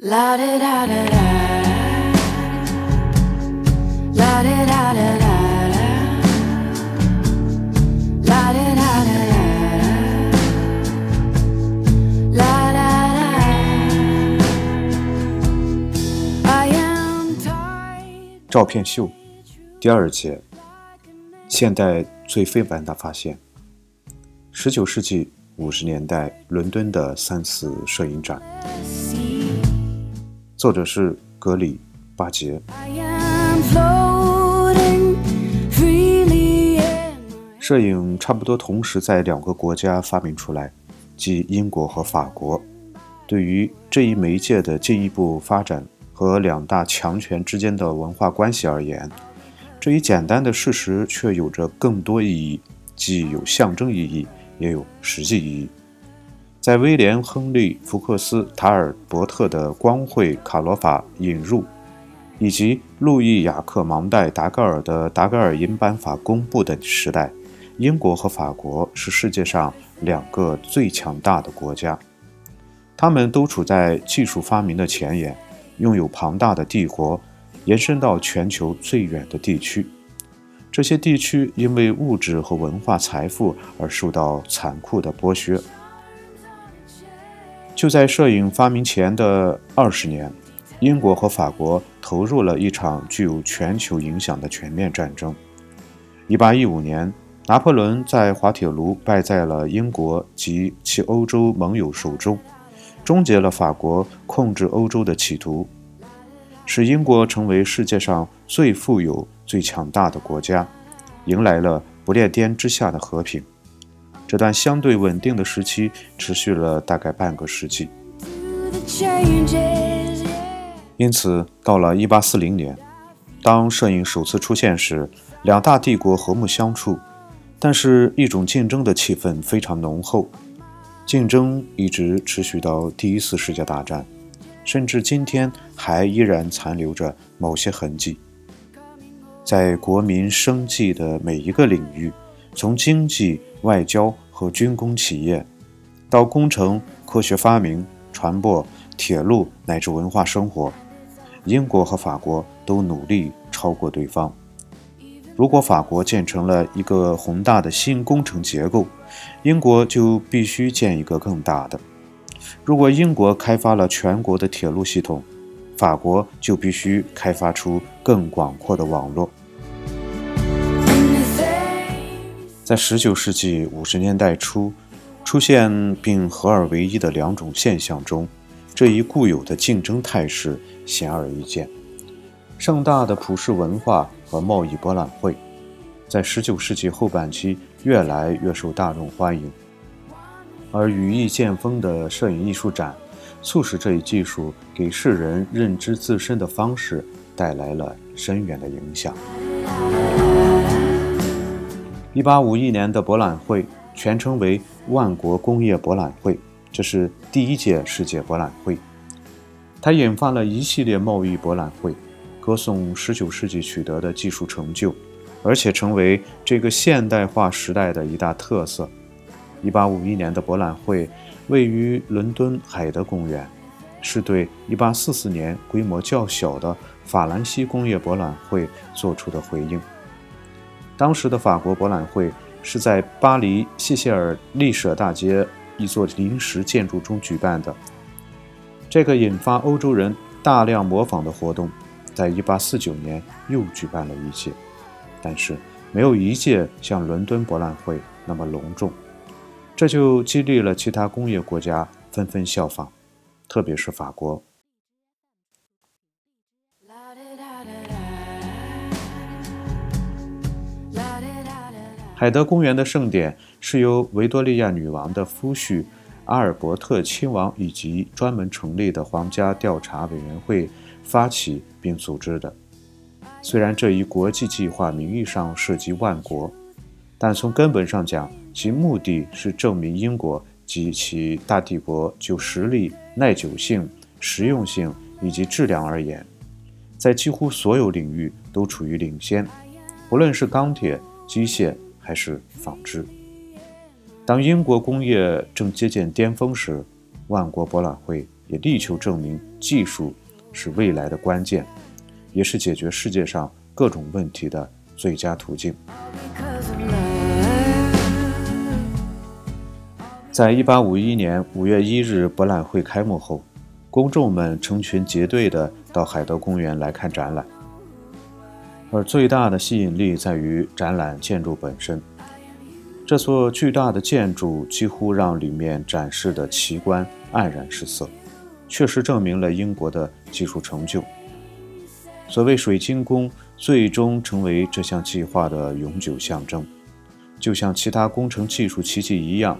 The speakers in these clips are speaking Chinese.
啦哒哒哒哒，啦哒哒哒哒。照片秀，第二节，现代最非凡的发现。十九世纪五十年代伦敦的三次摄影展。作者是格里·巴杰。摄影差不多同时在两个国家发明出来，即英国和法国。对于这一媒介的进一步发展和两大强权之间的文化关系而言，这一简单的事实却有着更多意义，既有象征意义，也有实际意义。在威廉·亨利·福克斯·塔尔伯特的光绘卡罗法引入，以及路易·雅克·芒代·达盖尔的达盖尔银版法公布的时代，英国和法国是世界上两个最强大的国家，他们都处在技术发明的前沿，拥有庞大的帝国，延伸到全球最远的地区。这些地区因为物质和文化财富而受到残酷的剥削。就在摄影发明前的二十年，英国和法国投入了一场具有全球影响的全面战争。1815年，拿破仑在滑铁卢败在了英国及其欧洲盟友手中，终结了法国控制欧洲的企图，使英国成为世界上最富有、最强大的国家，迎来了不列颠之下的和平。这段相对稳定的时期持续了大概半个世纪。因此，到了1840年，当摄影首次出现时，两大帝国和睦相处，但是一种竞争的气氛非常浓厚，竞争一直持续到第一次世界大战，甚至今天还依然残留着某些痕迹。在国民生计的每一个领域，从经济、外交和军工企业，到工程、科学发明、传播、铁路乃至文化生活，英国和法国都努力超过对方。如果法国建成了一个宏大的新工程结构，英国就必须建一个更大的；如果英国开发了全国的铁路系统，法国就必须开发出更广阔的网络。在19世纪50年代初，出现并合二为一的两种现象中，这一固有的竞争态势显而易见。盛大的普世文化和贸易博览会，在19世纪后半期越来越受大众欢迎，而羽翼渐丰的摄影艺术展，促使这一技术给世人认知自身的方式带来了深远的影响。1851年的博览会全称为万国工业博览会，这是第一届世界博览会。它引发了一系列贸易博览会，歌颂19世纪取得的技术成就，而且成为这个现代化时代的一大特色。1851年的博览会位于伦敦海德公园，是对1844年规模较小的法兰西工业博览会做出的回应。当时的法国博览会是在巴黎谢谢尔利舍大街一座临时建筑中举办的。这个引发欧洲人大量模仿的活动，在1849年又举办了一届，但是没有一届像伦敦博览会那么隆重。这就激励了其他工业国家纷纷效仿，特别是法国。海德公园的盛典是由维多利亚女王的夫婿阿尔伯特亲王以及专门成立的皇家调查委员会发起并组织的。虽然这一国际计划名义上涉及万国，但从根本上讲，其目的是证明英国及其大帝国就实力、耐久性、实用性以及质量而言，在几乎所有领域都处于领先，不论是钢铁、机械还是纺织。当英国工业正接近巅峰时，万国博览会也力求证明技术是未来的关键，也是解决世界上各种问题的最佳途径。在一八五一年五月一日博览会开幕后，公众们成群结队地到海德公园来看展览。而最大的吸引力在于展览建筑本身。这座巨大的建筑几乎让里面展示的奇观黯然失色，确实证明了英国的技术成就。所谓水晶宫，最终成为这项计划的永久象征，就像其他工程技术奇迹一样。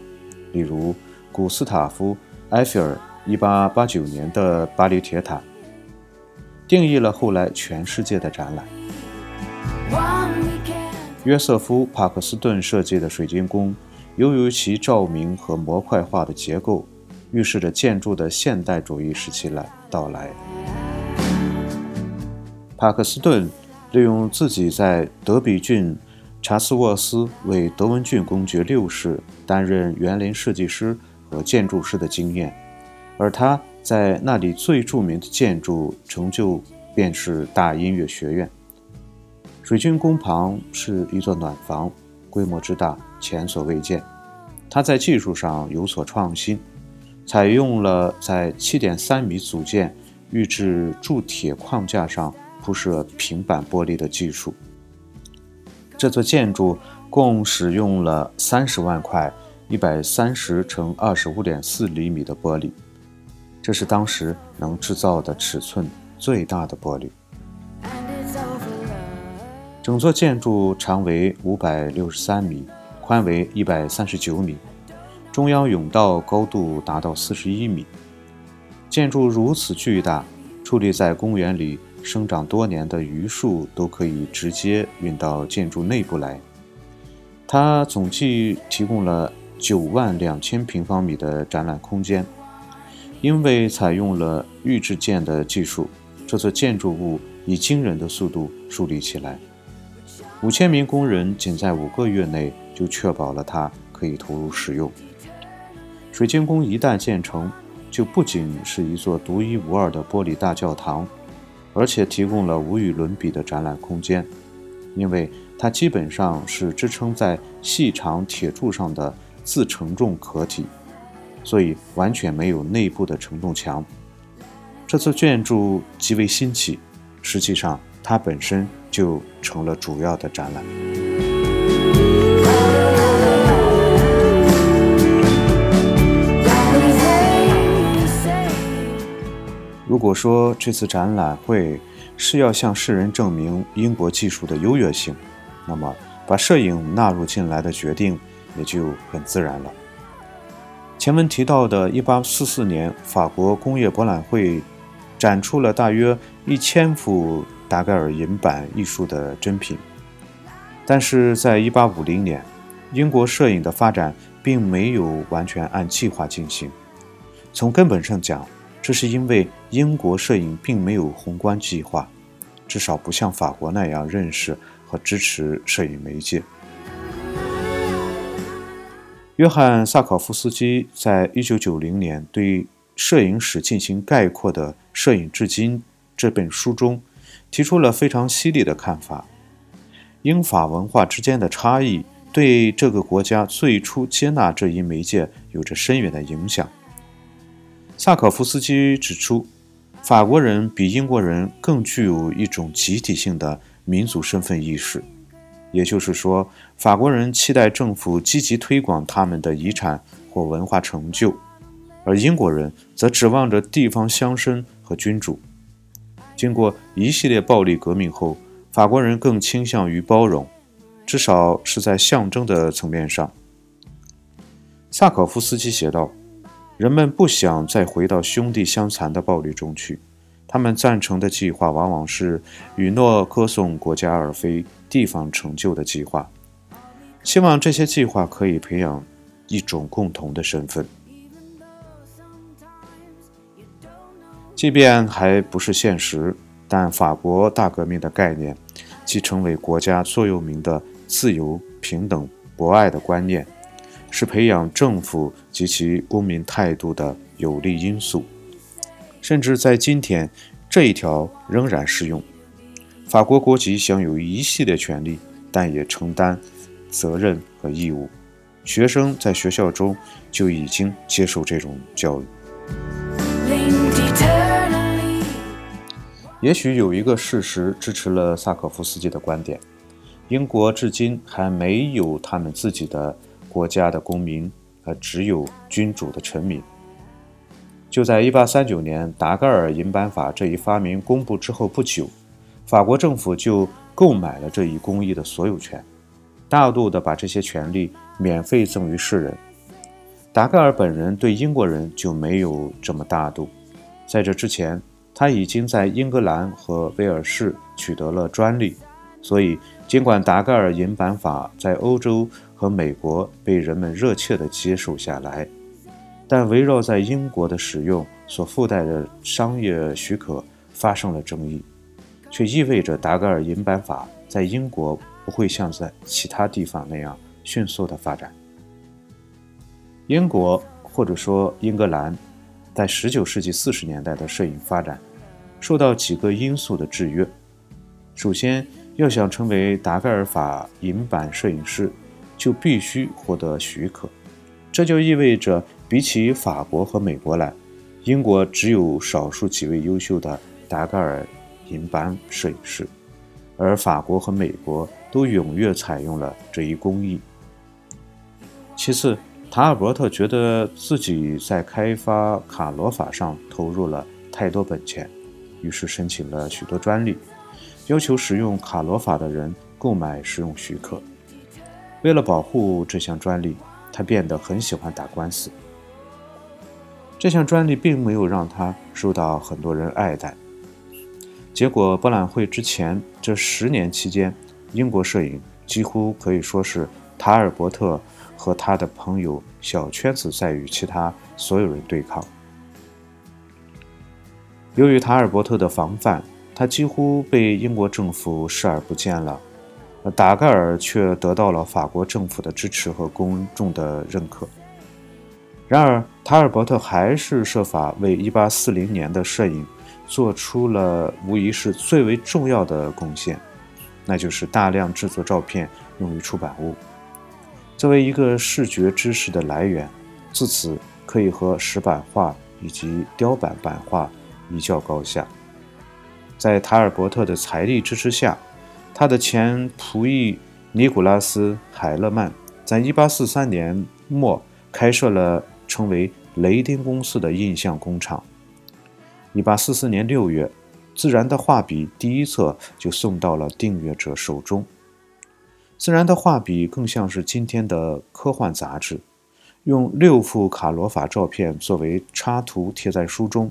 例如，古斯塔夫·埃菲尔1889年的巴黎铁塔，定义了后来全世界的展览。约瑟夫·帕克斯顿设计的水晶宫，由于其照明和模块化的结构，预示着建筑的现代主义时期来到来。帕克斯顿利用自己在德比郡查斯沃斯为德文郡公爵六世担任园林设计师和建筑师的经验，而他在那里最著名的建筑成就便是大音乐学院。水晶宫旁是一座暖房，规模之大前所未见。它在技术上有所创新，采用了在7.3米组件预制铸铁框架上铺设平板玻璃的技术。这座建筑共使用了30万块130乘25.4厘米的玻璃，这是当时能制造的尺寸最大的玻璃。整座建筑长为五百六十三米，宽为一百三十九米，中央甬道高度达到四十一米。建筑如此巨大，矗立在公园里生长多年的榆树都可以直接运到建筑内部来。它总计提供了九万两千平方米的展览空间。因为采用了预制件的技术，这座建筑物以惊人的速度树立起来。五千名工人仅在五个月内就确保了它可以投入使用。水晶宫一旦建成，就不仅是一座独一无二的玻璃大教堂，而且提供了无与伦比的展览空间，因为它基本上是支撑在细长铁柱上的自承重壳体，所以完全没有内部的承重墙。这座建筑极为新奇，实际上它本身就成了主要的展览。如果说这次展览会是要向世人证明英国技术的优越性，那么把摄影纳入进来的决定也就很自然了。前文提到的1844年法国工业博览会展出了大约一千幅达盖尔银版艺术的珍品，但是在1850年，英国摄影的发展并没有完全按计划进行。从根本上讲，这是因为英国摄影并没有宏观计划，至少不像法国那样认识和支持摄影媒介。约翰·萨考夫斯基在1990年对摄影史进行概括的《摄影至今》这本书中，提出了非常犀利的看法：英法文化之间的差异对这个国家最初接纳这一媒介有着深远的影响。萨可夫斯基指出，法国人比英国人更具有一种集体性的民族身份意识，也就是说，法国人期待政府积极推广他们的遗产或文化成就，而英国人则指望着地方乡绅和君主。经过一系列暴力革命后，法国人更倾向于包容，至少是在象征的层面上。萨可夫斯基写道。人们不想再回到兄弟相残的暴力中去，他们赞成的计划往往是允诺歌颂国家而非地方成就的计划，希望这些计划可以培养一种共同的身份。即便还不是现实，但法国大革命的概念，即成为国家座右铭的自由、平等、博爱的观念。是培养政府及其公民态度的有力因素。甚至在今天，这一条仍然适用。法国国籍享有一系列权利，但也承担责任和义务。学生在学校中就已经接受这种教育。也许有一个事实支持了萨可夫斯基的观点：英国至今还没有他们自己的国家的公民，而只有君主的臣民。就在1839年达盖尔银版法这一发明公布之后不久，法国政府就购买了这一工艺的所有权，大度地把这些权利免费赠予世人。达盖尔本人对英国人就没有这么大度，在这之前。他已经在英格兰和威尔士取得了专利，所以尽管达盖尔银版法在欧洲和美国被人们热切地接受下来，但围绕在英国的使用所附带的商业许可发生了争议，却意味着达盖尔银版法在英国不会像在其他地方那样迅速地发展。英国或者说英格兰，在19世纪40年代的摄影发展。受到几个因素的制约。首先，要想成为达盖尔法银版摄影师，就必须获得许可。这就意味着，比起法国和美国来，英国只有少数几位优秀的达盖尔银版摄影师，而法国和美国都踊跃采用了这一工艺。其次，塔尔伯特觉得自己在开发卡罗法上投入了太多本钱。于是申请了许多专利，要求使用卡罗法的人购买使用许可。为了保护这项专利，他变得很喜欢打官司。这项专利并没有让他受到很多人爱戴。结果，博览会之前这十年期间，英国摄影几乎可以说是塔尔伯特和他的朋友小圈子在与其他所有人对抗。由于塔尔伯特的防范，他几乎被英国政府视而不见了。达盖尔却得到了法国政府的支持和公众的认可。然而，塔尔伯特还是设法为1840年的摄影做出了无疑是最为重要的贡献，那就是大量制作照片用于出版物。作为一个视觉知识的来源，自此可以和石版画以及雕版版画。一较高下。在塔尔伯特的财力支持下，他的前仆役尼古拉斯·海勒曼在1843年末开设了称为雷丁公司的印象工厂。1844年6月，《自然的画笔》第一册就送到了订阅者手中。《自然的画笔》更像是今天的科幻杂志，用六幅卡罗法照片作为插图贴在书中。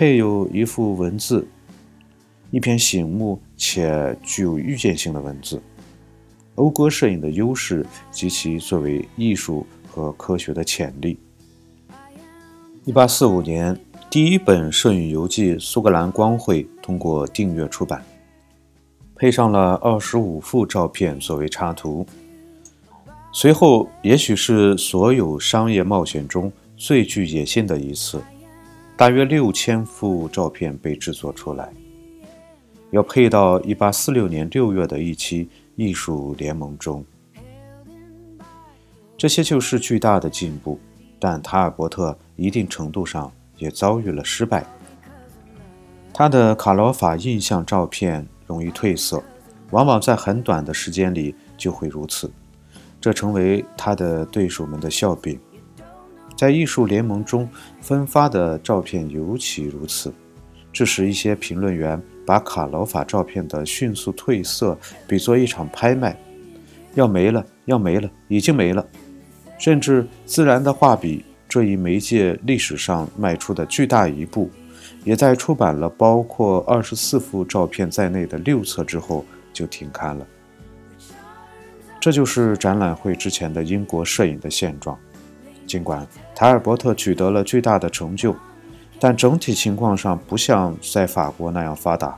配有一幅文字，一篇醒目且具有预见性的文字。讴歌摄影的优势及其作为艺术和科学的潜力。一八四五年，第一本摄影游记《苏格兰光会》通过订阅出版，配上了二十五幅照片作为插图。随后，也许是所有商业冒险中最具野心的一次。大约六千幅照片被制作出来，要配到1846年6月的一期艺术联盟中。这些就是巨大的进步，但塔尔伯特一定程度上也遭遇了失败。他的卡罗法印象照片容易褪色，往往在很短的时间里就会如此，这成为他的对手们的笑柄。在艺术联盟中分发的照片尤其如此，致使一些评论员把卡劳法照片的迅速褪色比作一场拍卖，要没了，要没了，已经没了。甚至自然的画笔这一媒介历史上迈出的巨大一步，也在出版了包括二十四幅照片在内的六册之后就停刊了。这就是展览会之前的英国摄影的现状。尽管塔尔伯特取得了巨大的成就，但整体情况上不像在法国那样发达。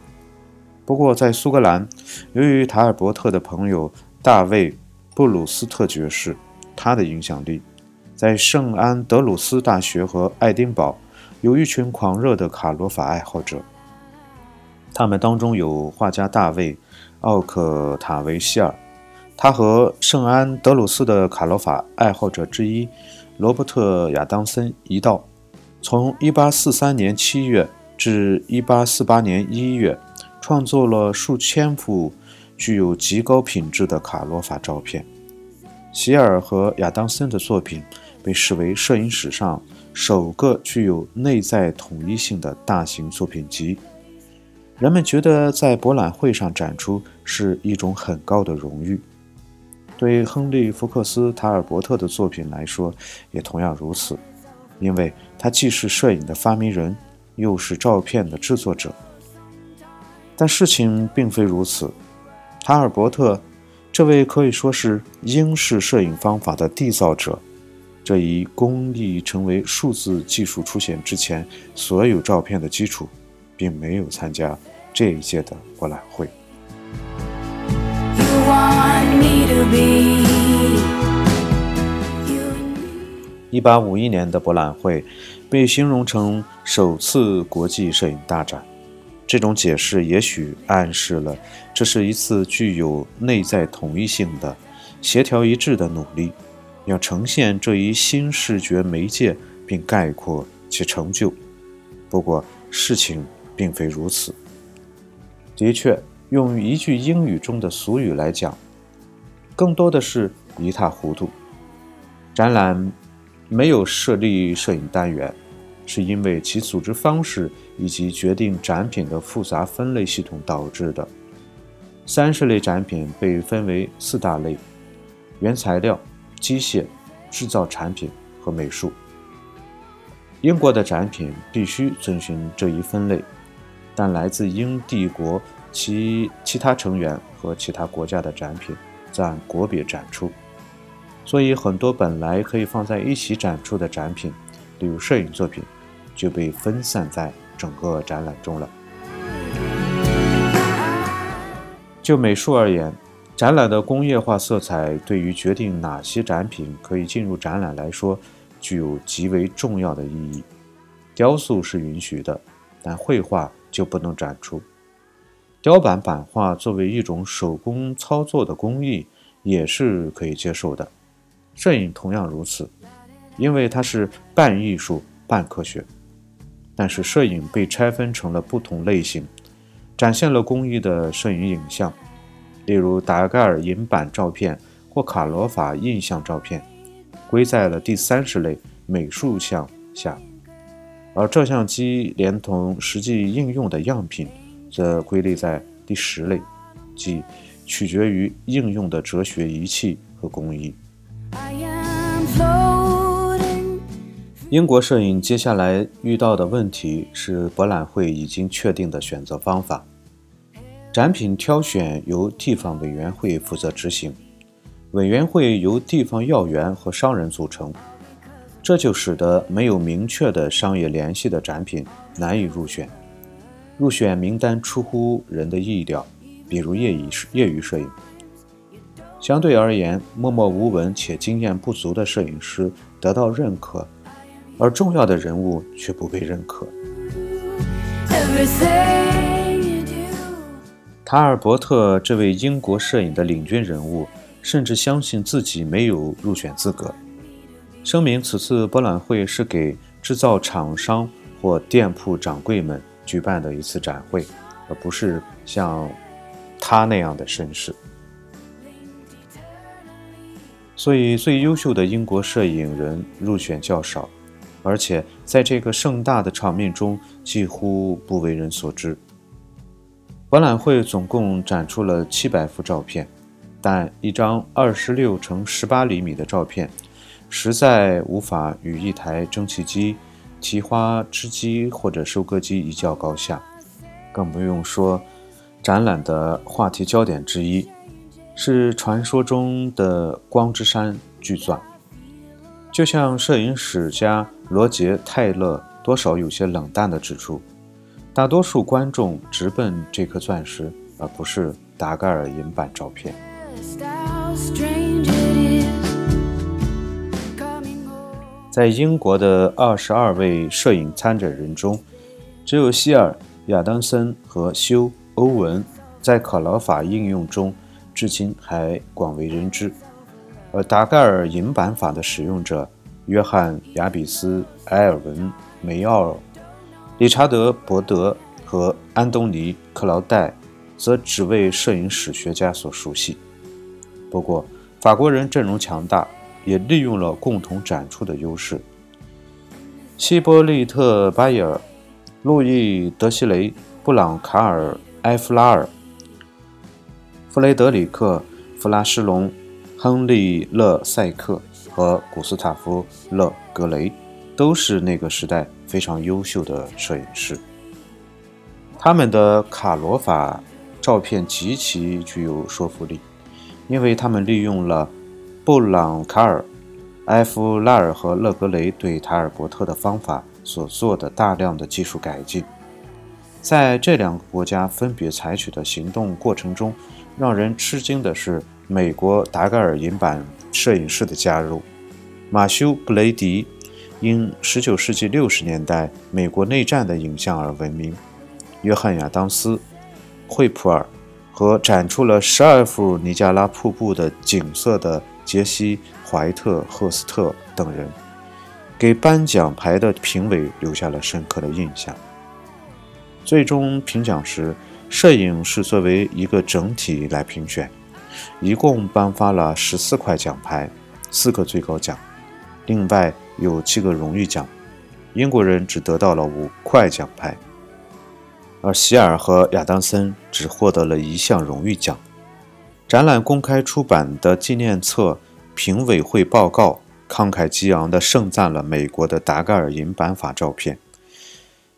不过，在苏格兰，由于塔尔伯特的朋友大卫·布鲁斯特爵士，他的影响力，在圣安德鲁斯大学和爱丁堡有一群狂热的卡罗法爱好者，他们当中有画家大卫·奥克塔维希尔，他和圣安德鲁斯的卡罗法爱好者之一罗伯特·亚当森一道，从1843年7月至1848年1月，创作了数千幅具有极高品质的卡罗法照片。希尔和亚当森的作品被视为摄影史上。首个具有内在统一性的大型作品集，人们觉得在博览会上展出是一种很高的荣誉。对亨利·福克斯·塔尔伯特的作品来说，也同样如此，因为他既是摄影的发明人，又是照片的制作者。但事情并非如此，塔尔伯特这位可以说是英式摄影方法的缔造者。这一工艺成为数字技术出现之前所有照片的基础，并没有参加这一届的博览会。一八五一年的博览会被形容成首次国际摄影大展，这种解释也许暗示了这是一次具有内在统一性的、协调一致的努力。要呈现这一新视觉媒介，并概括其成就。不过，事情并非如此。的确，用一句英语中的俗语来讲，更多的是一塌糊涂。展览没有设立摄影单元，是因为其组织方式以及决定展品的复杂分类系统导致的。三十类展品被分为四大类：原材料。机械、制造产品和美术。英国的展品必须遵循这一分类，但来自英帝国其其他成员和其他国家的展品则按国别展出。所以，很多本来可以放在一起展出的展品，例如摄影作品，就被分散在整个展览中了。就美术而言。展览的工业化色彩对于决定哪些展品可以进入展览来说，具有极为重要的意义。雕塑是允许的，但绘画就不能展出。雕版版画作为一种手工操作的工艺，也是可以接受的。摄影同样如此，因为它是半艺术半科学。但是摄影被拆分成了不同类型，展现了工艺的摄影影像。例如达盖尔银版照片或卡罗法印象照片，归在了第三十类美术项下；而照相机连同实际应用的样品，则归类在第十类，即取决于应用的哲学仪器和工艺。英国摄影接下来遇到的问题是博览会已经确定的选择方法。展品挑选由地方委员会负责执行，委员会由地方要员和商人组成，这就使得没有明确的商业联系的展品难以入选。入选名单出乎人的意料，比如业余业余摄影。相对而言，默默无闻且经验不足的摄影师得到认可，而重要的人物却不被认可。塔尔伯特这位英国摄影的领军人物，甚至相信自己没有入选资格，声明此次博览会是给制造厂商或店铺掌柜们举办的一次展会，而不是像他那样的绅士。所以，最优秀的英国摄影人入选较少，而且在这个盛大的场面中几乎不为人所知。博览会总共展出了七百幅照片，但一张二十六乘十八厘米的照片，实在无法与一台蒸汽机、提花织机或者收割机一较高下。更不用说，展览的话题焦点之一，是传说中的光之山巨钻。就像摄影史家罗杰·泰勒多少有些冷淡地指出。大多数观众直奔这颗钻石，而不是达盖尔银版照片。在英国的二十二位摄影参展人中，只有希尔、亚当森和休·欧文在考劳法应用中至今还广为人知，而达盖尔银版法的使用者约翰·亚比斯、埃尔文·梅奥尔、理查德·伯德和安东尼·克劳戴，则只为摄影史学家所熟悉。不过，法国人阵容强大，也利用了共同展出的优势。希波利特·巴耶尔、路易·德西雷、布朗卡尔·埃弗拉尔、弗雷德里克·弗拉施隆、亨利·勒塞克和古斯塔夫·勒格雷，都是那个时代非常优秀的摄影师。他们的卡罗法照片极其具有说服力。因为他们利用了布朗卡尔、埃夫拉尔和勒格雷对塔尔伯特的方法所做的大量的技术改进，在这两个国家分别采取的行动过程中，让人吃惊的是美国达盖尔银版摄影师的加入。马修·布雷迪因19世纪60年代美国内战的影像而闻名，约翰·亚当斯、惠普尔。和展出了十二幅尼加拉瀑布的景色的杰西·怀特·赫斯特等人，给颁奖牌的评委留下了深刻的印象。最终评奖时，摄影是作为一个整体来评选，一共颁发了十四块奖牌，四个最高奖，另外有七个荣誉奖。英国人只得到了五块奖牌。而希尔和亚当森只获得了一项荣誉奖。展览公开出版的纪念册评委会报告慷慨激昂地盛赞了美国的达盖尔银版法照片，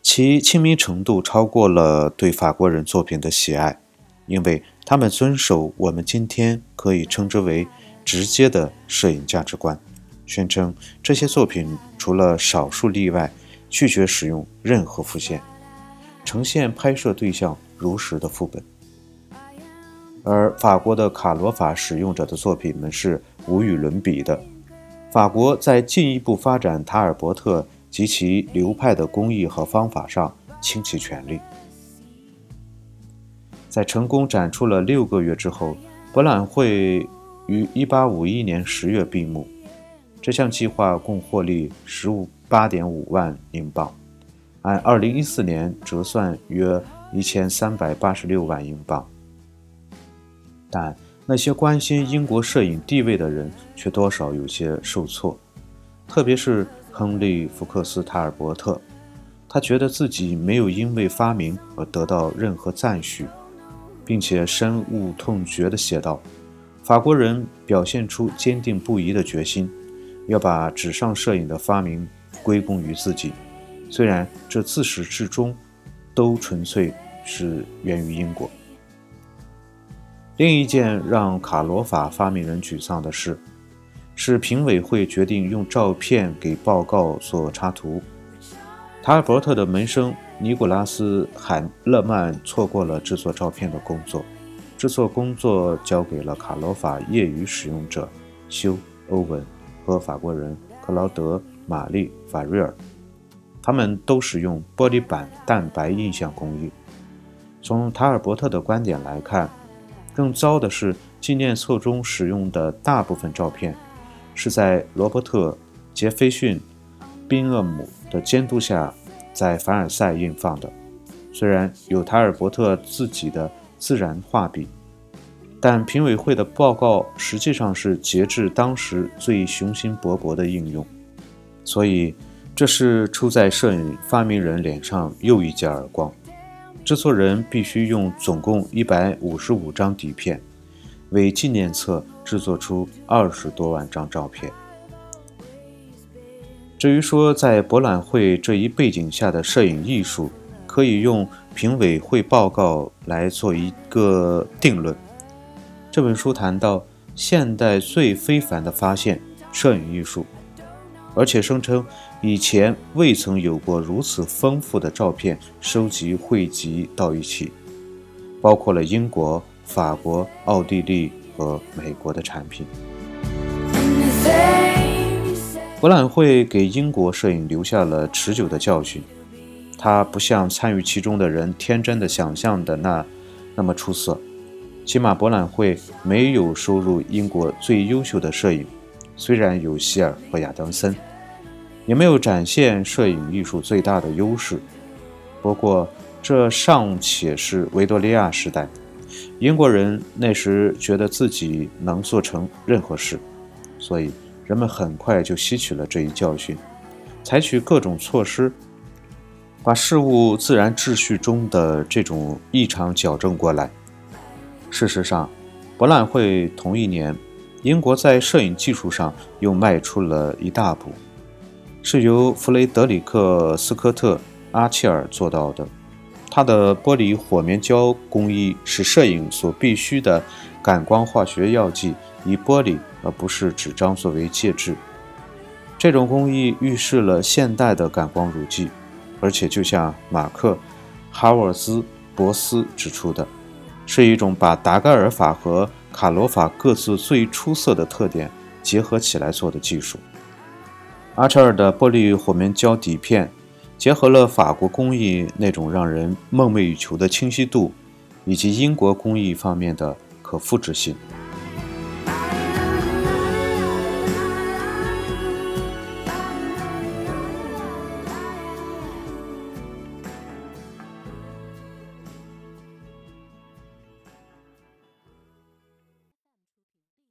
其亲民程度超过了对法国人作品的喜爱，因为他们遵守我们今天可以称之为直接的摄影价值观，宣称这些作品除了少数例外，拒绝使用任何复现。呈现拍摄对象如实的副本，而法国的卡罗法使用者的作品们是无与伦比的。法国在进一步发展塔尔伯特及其流派的工艺和方法上倾其全力。在成功展出了六个月之后，博览会于1851年10月闭幕。这项计划共获利15 8.5万英镑。按二零一四年折算约一千三百八十六万英镑，但那些关心英国摄影地位的人却多少有些受挫，特别是亨利·福克斯·塔尔伯特，他觉得自己没有因为发明而得到任何赞许，并且深恶痛绝地写道：“法国人表现出坚定不移的决心，要把纸上摄影的发明归功于自己。”虽然这自始至终都纯粹是源于英国。另一件让卡罗法发明人沮丧的事，是评委会决定用照片给报告做插图。塔尔伯特的门生尼古拉斯·海勒曼错过了制作照片的工作，制作工作交给了卡罗法业余使用者休·欧文和法国人克劳德·玛丽·法瑞尔。他们都使用玻璃板蛋白印象工艺。从塔尔伯特的观点来看，更糟的是，纪念册中使用的大部分照片是在罗伯特·杰斐逊·宾厄姆的监督下在凡尔赛印放的。虽然有塔尔伯特自己的自然画笔，但评委会的报告实际上是截至当时最雄心勃勃的应用，所以。这是出在摄影发明人脸上又一记耳光。制作人必须用总共一百五十五张底片，为纪念册制作出二十多万张照片。至于说在博览会这一背景下的摄影艺术，可以用评委会报告来做一个定论。这本书谈到现代最非凡的发现——摄影艺术，而且声称。以前未曾有过如此丰富的照片收集汇集到一起，包括了英国、法国、奥地利和美国的产品。博览会给英国摄影留下了持久的教训。它不像参与其中的人天真的想象的那那么出色。起码博览会没有收入英国最优秀的摄影，虽然有希尔和亚当森，也没有展现摄影艺术最大的优势。不过这尚且是维多利亚时代，英国人那时觉得自己能做成任何事，所以人们很快就吸取了这一教训，采取各种措施，把事物自然秩序中的这种异常矫正过来。事实上，博览会同一年，英国在摄影技术上又迈出了一大步，是由弗雷德里克·斯科特·阿切尔做到的。他的玻璃火棉胶工艺是摄影所必需的感光化学药剂，以玻璃而不是纸张作为介质。这种工艺预示了现代的感光乳剂，而且就像马克·哈沃兹·博斯指出的。是一种把达盖尔法和卡罗法各自最出色的特点结合起来做的技术。阿切尔的玻璃火棉胶底片结合了法国工艺那种让人梦寐以求的清晰度，以及英国工艺方面的可复制性。